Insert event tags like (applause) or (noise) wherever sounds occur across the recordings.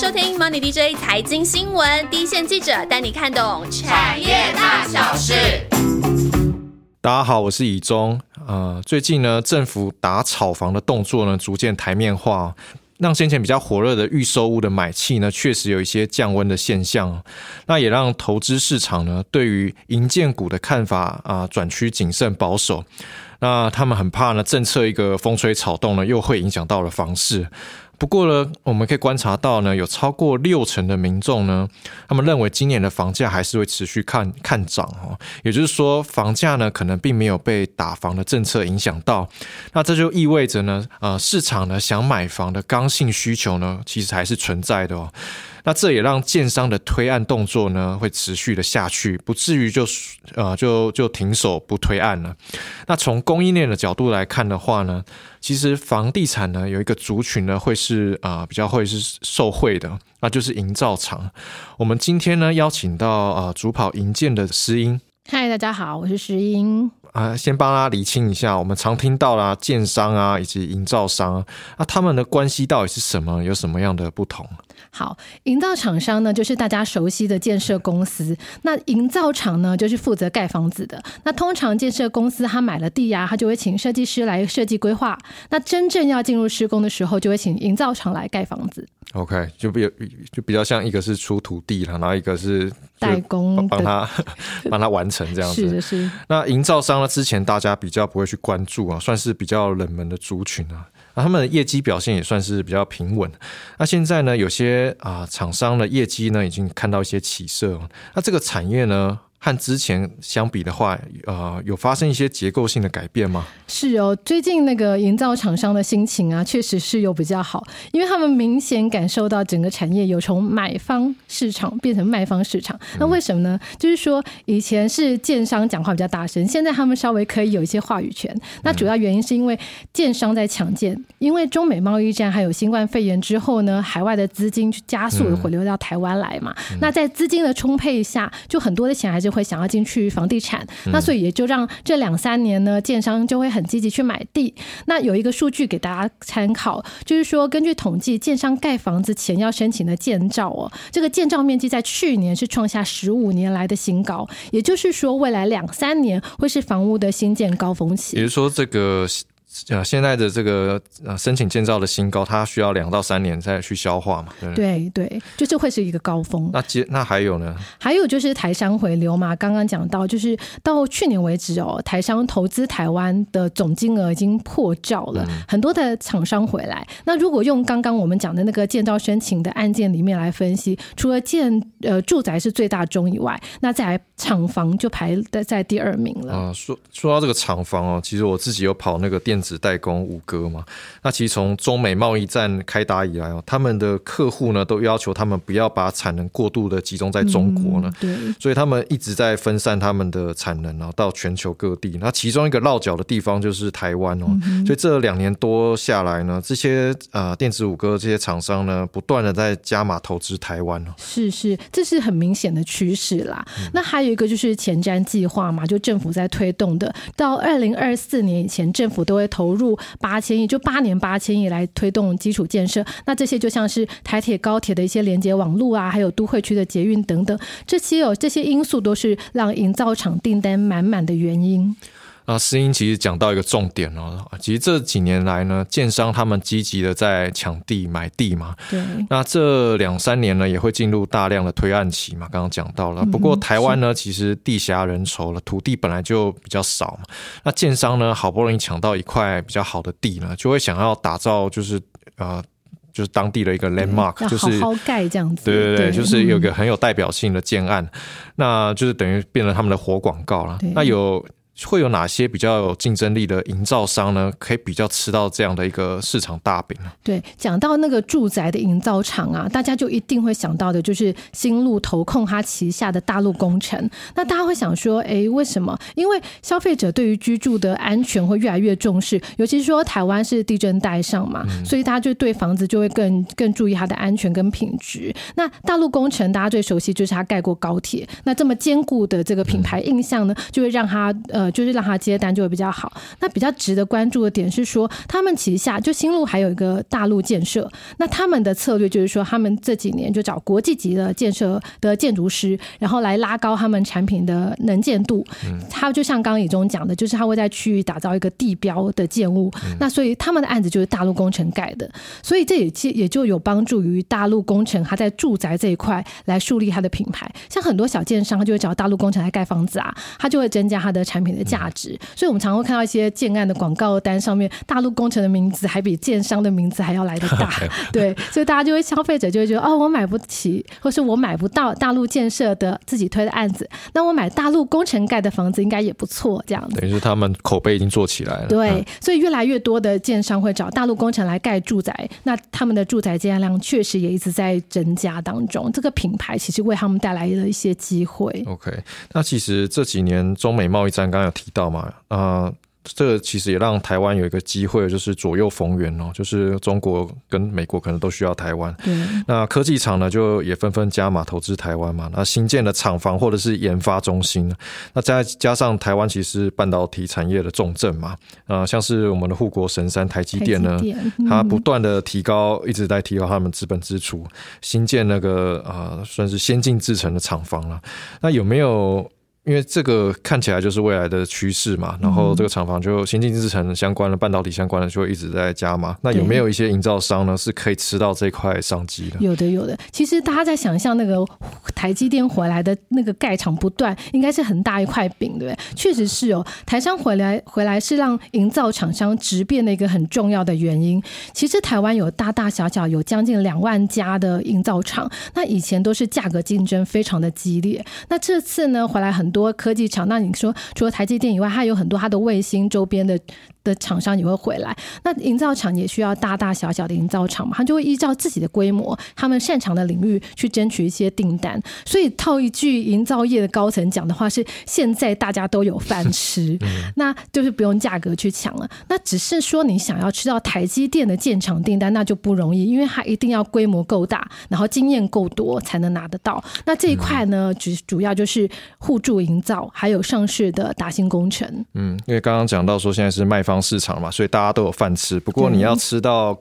收听 Money DJ 财经新闻，第一线记者带你看懂产业大小事。大家好，我是以中。呃，最近呢，政府打炒房的动作呢，逐渐台面化，让先前比较火热的预售屋的买气呢，确实有一些降温的现象。那也让投资市场呢，对于银建股的看法啊，转趋谨慎保守。那他们很怕呢，政策一个风吹草动呢，又会影响到了房市。不过呢，我们可以观察到呢，有超过六成的民众呢，他们认为今年的房价还是会持续看看涨哦。也就是说，房价呢可能并没有被打房的政策影响到。那这就意味着呢，呃，市场呢想买房的刚性需求呢，其实还是存在的哦。那这也让建商的推案动作呢会持续的下去，不至于就呃就就停手不推案了。那从供应链的角度来看的话呢，其实房地产呢有一个族群呢会是啊比较会是受惠的，那就是营造厂。我们今天呢邀请到啊主跑营建的石英。嗨，大家好，我是石英。啊，先帮大家理清一下，我们常听到啦，建商啊以及营造商啊，他们的关系到底是什么？有什么样的不同？好，营造厂商呢，就是大家熟悉的建设公司。那营造厂呢，就是负责盖房子的。那通常建设公司他买了地呀，他就会请设计师来设计规划。那真正要进入施工的时候，就会请营造厂来盖房子。OK，就比就比较像一个是出土地了，然后一个是代工帮他 (laughs) 帮他完成这样子。是的，是。那营造商呢，之前大家比较不会去关注啊，算是比较冷门的族群啊。他们的业绩表现也算是比较平稳。那现在呢，有些啊厂商的业绩呢，已经看到一些起色。那这个产业呢？和之前相比的话，呃，有发生一些结构性的改变吗？是哦，最近那个营造厂商的心情啊，确实是有比较好，因为他们明显感受到整个产业有从买方市场变成卖方市场。那为什么呢？就是说以前是建商讲话比较大声，现在他们稍微可以有一些话语权。那主要原因是因为建商在抢建，因为中美贸易战还有新冠肺炎之后呢，海外的资金去加速的回流到台湾来嘛。那在资金的充沛下，就很多的钱还是。会想要进去房地产，那所以也就让这两三年呢，建商就会很积极去买地。那有一个数据给大家参考，就是说根据统计，建商盖房子前要申请的建造哦，这个建造面积在去年是创下十五年来的新高，也就是说未来两三年会是房屋的新建高峰期。也就是说这个。呃，现在的这个呃申请建造的新高，它需要两到三年再去消化嘛？对对，就是会是一个高峰。那接那还有呢？还有就是台商回流嘛，刚刚讲到，就是到去年为止哦，台商投资台湾的总金额已经破兆了，很多的厂商回来。那如果用刚刚我们讲的那个建造申请的案件里面来分析，除了建呃住宅是最大宗以外，那再来厂房就排在在第二名了。啊，说说到这个厂房哦，其实我自己有跑那个电。子代工五哥嘛，那其实从中美贸易战开打以来哦，他们的客户呢都要求他们不要把产能过度的集中在中国呢，对，所以他们一直在分散他们的产能哦到全球各地。那其中一个落脚的地方就是台湾哦，所以这两年多下来呢，这些呃电子五哥这些厂商呢，不断的在加码投资台湾哦，是是，这是很明显的趋势啦。那还有一个就是前瞻计划嘛，就政府在推动的，到二零二四年以前，政府都会。投入八千亿，就八年八千亿来推动基础建设。那这些就像是台铁、高铁的一些连接网络啊，还有都会区的捷运等等，这些有这些因素都是让营造厂订单满满的原因。那诗音其实讲到一个重点哦，其实这几年来呢，建商他们积极的在抢地买地嘛。对。那这两三年呢，也会进入大量的推案期嘛。刚刚讲到了，不过台湾呢，其实地狭人稠了，土地本来就比较少嘛。那建商呢，好不容易抢到一块比较好的地呢，就会想要打造就是呃，就是当地的一个 landmark，就是好盖这样子。对对对，就是有个很有代表性的建案，那就是等于变成他们的活广告了。那有。会有哪些比较有竞争力的营造商呢？可以比较吃到这样的一个市场大饼呢？对，讲到那个住宅的营造厂啊，大家就一定会想到的就是新路投控它旗下的大陆工程。那大家会想说，哎，为什么？因为消费者对于居住的安全会越来越重视，尤其是说台湾是地震带上嘛，所以大家就对房子就会更更注意它的安全跟品质。那大陆工程大家最熟悉就是它盖过高铁，那这么坚固的这个品牌印象呢，就会让它呃。呃，就是让他接单就会比较好。那比较值得关注的点是说，他们旗下就新路还有一个大陆建设，那他们的策略就是说，他们这几年就找国际级的建设的建筑师，然后来拉高他们产品的能见度。他就像刚刚以中讲的，就是他会在区域打造一个地标的建物。那所以他们的案子就是大陆工程盖的，所以这也也就有帮助于大陆工程他在住宅这一块来树立他的品牌。像很多小建商，他就会找大陆工程来盖房子啊，他就会增加他的产品的价值。所以我们常会看到一些建案的广告单上面，大陆工程的名字还比建商的名字还要来得大。(laughs) 对，所以大家就会消费者就会觉得哦，我买不起，或是我买不到大陆建设的自己推的案子，那我买大陆工程盖的房子应该也不错。这样子，等于是他们口碑已经做起来了。对，所以越来越多的建商会找大陆工程来盖住宅，那他们的住宅建案量确实也一直在增加当中。这个品牌其实为他们带来了一些机会。OK，那其实这几年中美贸易战刚刚有提到嘛，啊。这个其实也让台湾有一个机会，就是左右逢源哦，就是中国跟美国可能都需要台湾。那科技厂呢，就也纷纷加码投资台湾嘛。那新建的厂房或者是研发中心，那再加上台湾其实半导体产业的重镇嘛，啊，像是我们的护国神山台积电呢，它不断的提高，一直在提高他们资本支出，新建那个啊，算是先进制程的厂房了。那有没有？因为这个看起来就是未来的趋势嘛，然后这个厂房就先进制程相关的、半导体相关的就会一直在加嘛。那有没有一些营造商呢，是可以吃到这块商机的？有的，有的。其实大家在想象那个台积电回来的那个盖厂不断，应该是很大一块饼，对不对？确实是哦。台商回来回来是让营造厂商直变的一个很重要的原因。其实台湾有大大小小有将近两万家的营造厂，那以前都是价格竞争非常的激烈。那这次呢，回来很多。多科技厂，那你说除了台积电以外，还有很多它的卫星周边的的厂商也会回来。那营造厂也需要大大小小的营造厂嘛，他就会依照自己的规模、他们擅长的领域去争取一些订单。所以套一句营造业的高层讲的话是：现在大家都有饭吃，(laughs) 那就是不用价格去抢了。那只是说你想要吃到台积电的建厂订单，那就不容易，因为它一定要规模够大，然后经验够多才能拿得到。那这一块呢，主主要就是互助。营造还有上市的达兴工程，嗯，因为刚刚讲到说现在是卖方市场嘛，所以大家都有饭吃。不过你要吃到。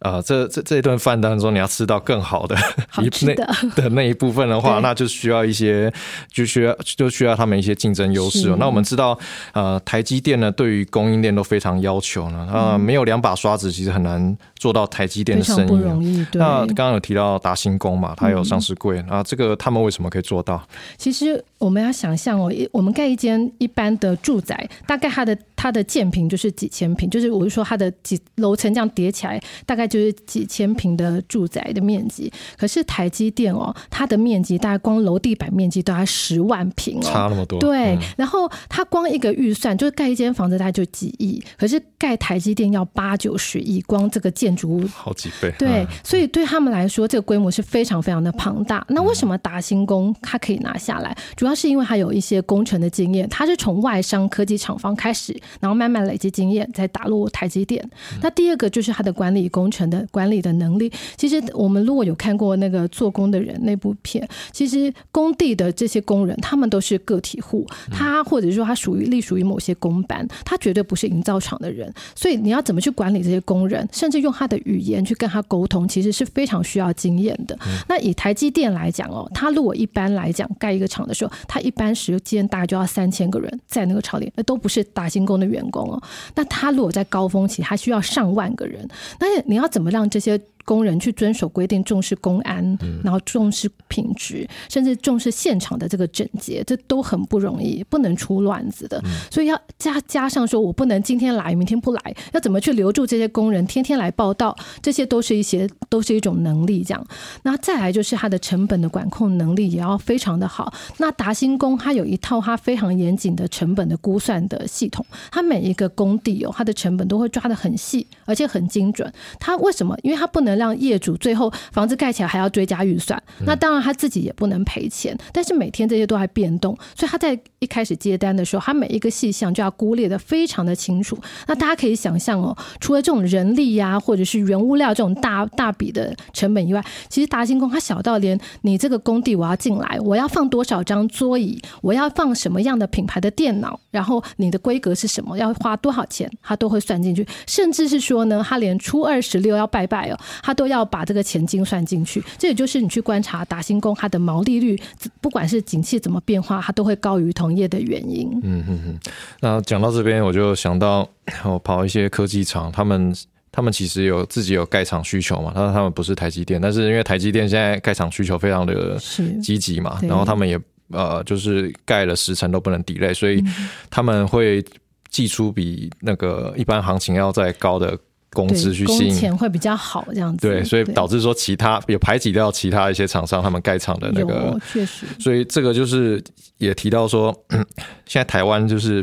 呃，这这这一顿饭当中，你要吃到更好的一那 (laughs) 的那一部分的话，那就需要一些，就需要就需要他们一些竞争优势。那我们知道，呃，台积电呢，对于供应链都非常要求呢，啊，没有两把刷子，其实很难做到台积电的生意。那刚刚有提到达新工嘛，它有上市柜啊，这个他们为什么可以做到？其实我们要想象哦，一我们盖一间一般的住宅，大概它的它的建平就是几千平，就是我是说它的几楼层这样叠起来，大概。就是几千平的住宅的面积，可是台积电哦，它的面积大概光楼地板面积都要十万平哦，差那么多。对，然后它光一个预算就是盖一间房子大概就几亿，可是盖台积电要八九十亿，光这个建筑物好几倍。对，所以对他们来说，这个规模是非常非常的庞大。那为什么达新工它可以拿下来？主要是因为他有一些工程的经验，他是从外商科技厂方开始，然后慢慢累积经验，再打入台积电。那第二个就是他的管理工程。的管理的能力，其实我们如果有看过那个做工的人那部片，其实工地的这些工人，他们都是个体户，他或者说他属于隶属于某些工班，他绝对不是营造厂的人，所以你要怎么去管理这些工人，甚至用他的语言去跟他沟通，其实是非常需要经验的。那以台积电来讲哦，他如果一般来讲盖一个厂的时候，他一般时间大概就要三千个人在那个朝里，那都不是打新工的员工哦。那他如果在高峰期，他需要上万个人，那你要怎么让这些？工人去遵守规定，重视公安，然后重视品质，甚至重视现场的这个整洁，这都很不容易，不能出乱子的。所以要加加上说，我不能今天来，明天不来，要怎么去留住这些工人，天天来报道，这些都是一些都是一种能力。这样，那再来就是它的成本的管控能力也要非常的好。那达新工它有一套它非常严谨的成本的估算的系统，它每一个工地哦，它的成本都会抓得很细，而且很精准。它为什么？因为它不能。能让业主最后房子盖起来还要追加预算。那当然他自己也不能赔钱，但是每天这些都还变动，所以他在一开始接单的时候，他每一个细项就要估列的非常的清楚。那大家可以想象哦，除了这种人力呀，或者是原物料这种大大笔的成本以外，其实达兴工它小到连你这个工地我要进来，我要放多少张桌椅，我要放什么样的品牌的电脑，然后你的规格是什么，要花多少钱，他都会算进去。甚至是说呢，他连初二十六要拜拜哦，他都要把这个钱精算进去。这也就是你去观察达兴工它的毛利率，不管是景气怎么变化，它都会高于同业的原因。嗯嗯嗯。那讲到这边，我就想到我跑一些科技厂，他们他们其实有自己有盖厂需求嘛，他他们不是台积电，但是因为台积电现在盖厂需求非常的积极嘛，然后他们也呃就是盖了十层都不能抵赖，所以他们会寄出比那个一般行情要再高的工资去吸引，钱会比较好这样子。对，所以导致说其他也排挤掉其他一些厂商，他们盖厂的那个确实，所以这个就是也提到说，(clears throat) 现在台湾就是。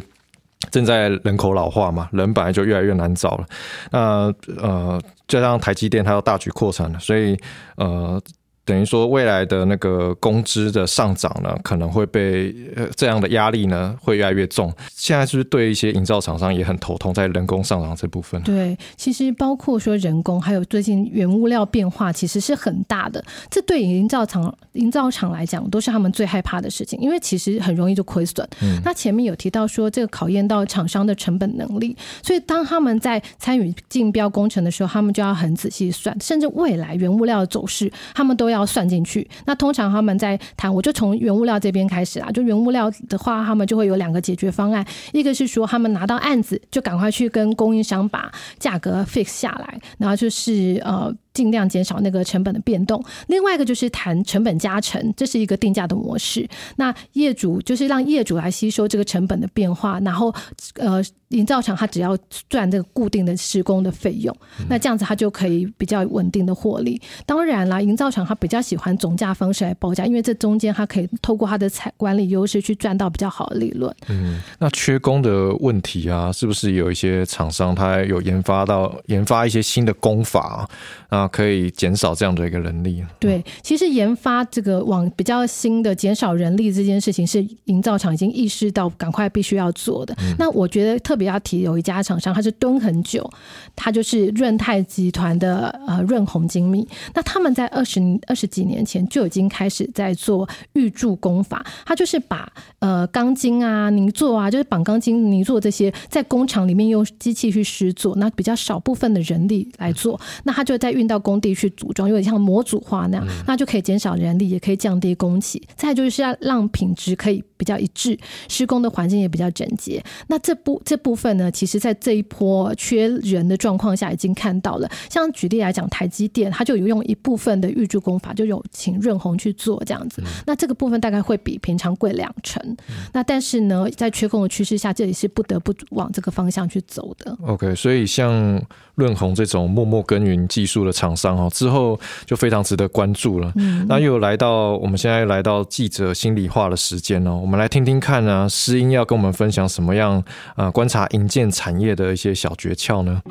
正在人口老化嘛，人本来就越来越难找了。那呃，加上台积电它要大举扩产了，所以呃。等于说，未来的那个工资的上涨呢，可能会被呃这样的压力呢，会越来越重。现在是不是对一些营造厂商也很头痛，在人工上涨这部分？对，其实包括说人工，还有最近原物料变化，其实是很大的。这对营造厂营造厂来讲，都是他们最害怕的事情，因为其实很容易就亏损。嗯那前面有提到说，这个考验到厂商的成本能力，所以当他们在参与竞标工程的时候，他们就要很仔细算，甚至未来原物料的走势，他们都要算进去。那通常他们在谈，我就从原物料这边开始啦。就原物料的话，他们就会有两个解决方案。一个是说，他们拿到案子就赶快去跟供应商把价格 fix 下来，然后就是呃。尽量减少那个成本的变动。另外一个就是谈成本加成，这是一个定价的模式。那业主就是让业主来吸收这个成本的变化，然后呃，营造厂他只要赚这个固定的施工的费用，那这样子他就可以比较稳定的获利。当然啦，营造厂他比较喜欢总价方式来报价，因为这中间他可以透过他的采管理优势去赚到比较好的利润。嗯，那缺工的问题啊，是不是有一些厂商他有研发到研发一些新的工法啊？啊，可以减少这样的一个人力。对，其实研发这个往比较新的减少人力这件事情，是营造厂已经意识到赶快必须要做的。那我觉得特别要提有一家厂商，它是蹲很久，它就是润泰集团的呃润红精密。那他们在二十二十几年前就已经开始在做预铸工法，它就是把呃钢筋啊、泥做啊，就是绑钢筋、泥做这些，在工厂里面用机器去施做，那比较少部分的人力来做，那他就在运。到工地去组装，有点像模组化那样，那就可以减少人力，也可以降低工期。再就是要让品质可以比较一致，施工的环境也比较整洁。那这部这部分呢，其实在这一波缺人的状况下已经看到了。像举例来讲，台积电它就有用一部分的预祝工法，就有请润红去做这样子。那这个部分大概会比平常贵两成。那但是呢，在缺工的趋势下，这里是不得不往这个方向去走的。OK，所以像润红这种默默耕耘技术的。厂商哦，之后就非常值得关注了。那又来到我们现在来到记者心里话的时间哦，我我们来听听看呢，诗音要跟我们分享什么样啊？观察银建产业的一些小诀窍呢？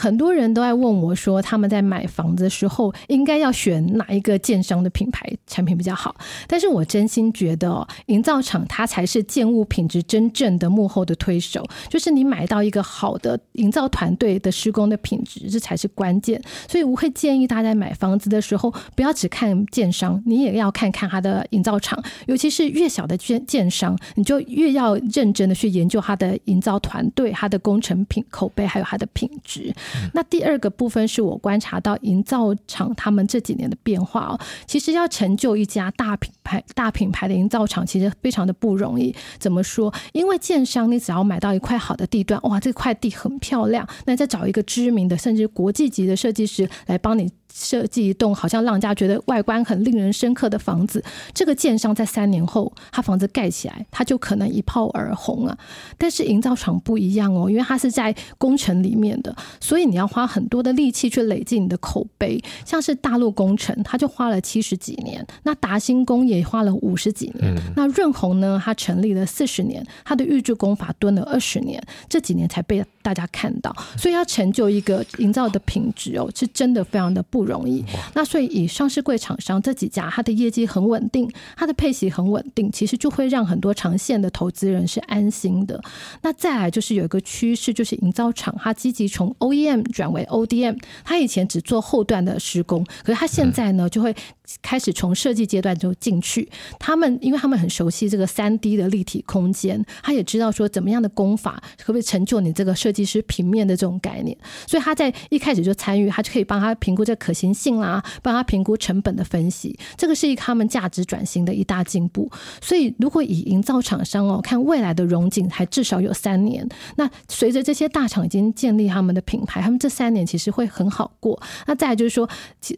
很多人都在问我说，他们在买房子的时候应该要选哪一个建商的品牌产品比较好？但是我真心觉得，哦营造厂它才是建物品质真正的幕后的推手，就是你买到一个好的营造团队的施工的品质，这才是关键。所以我会建议大家买房子的时候，不要只看建商，你也要看看它的营造厂，尤其是越小的建建商，你就越要认真的去研究它的营造团队、它的工程品口碑，还有它的品质。那第二个部分是我观察到营造厂他们这几年的变化哦，其实要成就一家大品牌、大品牌的营造厂，其实非常的不容易。怎么说？因为建商你只要买到一块好的地段，哇，这块地很漂亮，那再找一个知名的甚至国际级的设计师来帮你。设计一栋好像让人家觉得外观很令人深刻的房子，这个建商在三年后，他房子盖起来，他就可能一炮而红啊。但是营造厂不一样哦，因为它是在工程里面的，所以你要花很多的力气去累积你的口碑。像是大陆工程，他就花了七十几年；那达兴工也花了五十几年；那润红呢，他成立了四十年，他的预制工法蹲了二十年，这几年才被大家看到。所以要成就一个营造的品质哦，是真的非常的不容易。那所以以上市柜厂商这几家，它的业绩很稳定，它的配息很稳定，其实就会让很多长线的投资人是安心的。那再来就是有一个趋势，就是营造厂它积极从 OEM 转为 ODM，它以前只做后段的施工，可是它现在呢就会开始从设计阶段就进去。他们因为他们很熟悉这个三 D 的立体空间，他也知道说怎么样的工法可不可以成就你这个设计师平面的这种概念，所以他在一开始就参与，他就可以帮他评估这可可行性啦，帮他评估成本的分析，这个是一个他们价值转型的一大进步。所以如果以营造厂商哦看未来的融景，还至少有三年。那随着这些大厂已经建立他们的品牌，他们这三年其实会很好过。那再就是说，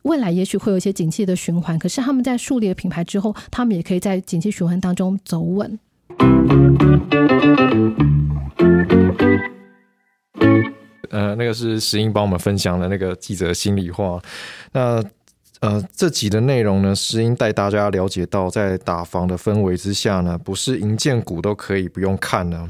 未来也许会有一些景气的循环，可是他们在树立了品牌之后，他们也可以在景气循环当中走稳。呃，那个是石英帮我们分享的那个记者心里话。那呃，这集的内容呢，石英带大家了解到，在打房的氛围之下呢，不是银建股都可以不用看呢，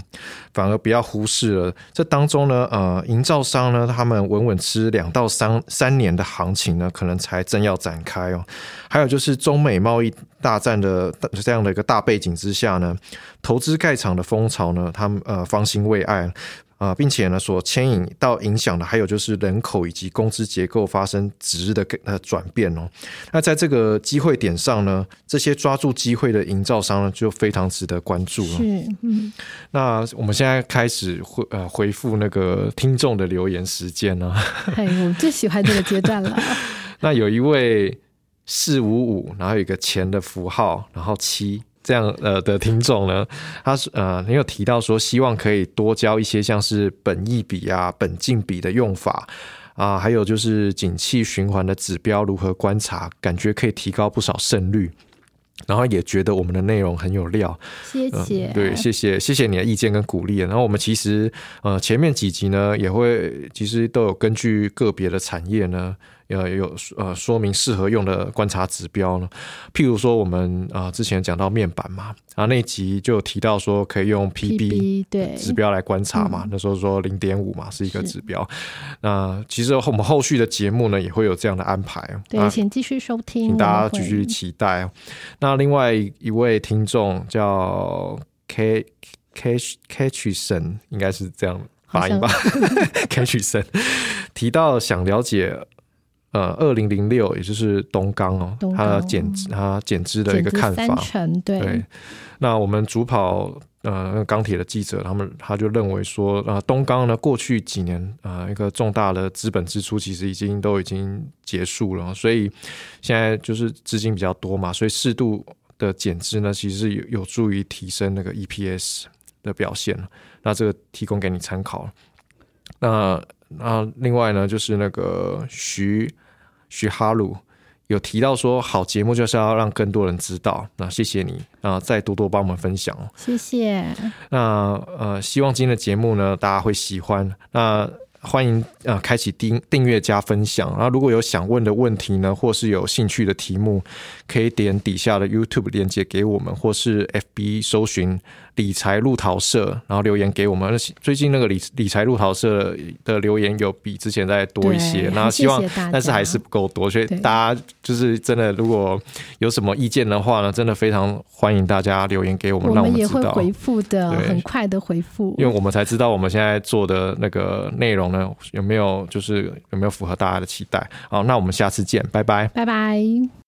反而不要忽视了。这当中呢，呃，营造商呢，他们稳稳吃两到三三年的行情呢，可能才正要展开哦。还有就是中美贸易大战的这样的一个大背景之下呢，投资盖厂的风潮呢，他们呃方兴未艾。啊，并且呢，所牵引到影响的还有就是人口以及工资结构发生值的呃转变哦。那在这个机会点上呢，这些抓住机会的营造商呢，就非常值得关注了。是，嗯。那我们现在开始回呃回复那个听众的留言时间呢。哎，我最喜欢这个阶段了。(laughs) 那有一位四五五，然后有一个钱的符号，然后七。这样呃的听众呢，他是呃，你有提到说希望可以多教一些像是本益比啊、本净比的用法啊，还有就是景气循环的指标如何观察，感觉可以提高不少胜率。然后也觉得我们的内容很有料，谢谢，对，谢谢，谢谢你的意见跟鼓励。然后我们其实呃前面几集呢，也会其实都有根据个别的产业呢。呃，有呃说明适合用的观察指标呢，譬如说我们啊之前讲到面板嘛，啊那一集就有提到说可以用 PB 对指标来观察嘛，那时候说零点五嘛是一个指标。那其实我们后续的节目呢也会有这样的安排，对，请继续收听，请大家继续期待。那另外一位听众叫 K K Catchson，应该是这样发音吧？(laughs) Catchson 提到想了解。呃，二零零六，也就是东钢哦，它减资，它减资的一个看法。对，那我们主跑呃钢铁的记者，他们他就认为说，啊，东钢呢过去几年啊一个重大的资本支出其实已经都已经结束了，所以现在就是资金比较多嘛，所以适度的减资呢，其实有有助于提升那个 EPS 的表现那这个提供给你参考。那那另外呢，就是那个徐。徐哈鲁有提到说，好节目就是要让更多人知道。那谢谢你啊，再多多帮我们分享哦。谢谢。那呃，希望今天的节目呢，大家会喜欢。那欢迎呃，开启订订阅加分享。然后如果有想问的问题呢，或是有兴趣的题目，可以点底下的 YouTube 链接给我们，或是 FB 搜寻。理财路淘社，然后留言给我们。最近那个理理财路淘社的留言有比之前再多一些，然后希望，但是还是不够多，所以大家就是真的，如果有什么意见的话呢，真的非常欢迎大家留言给我们，让我们也会回复的，很快的回复，因为我们才知道我们现在做的那个内那，有没有就是有没有符合大家的期待。好，那我们下次见，拜拜，拜拜。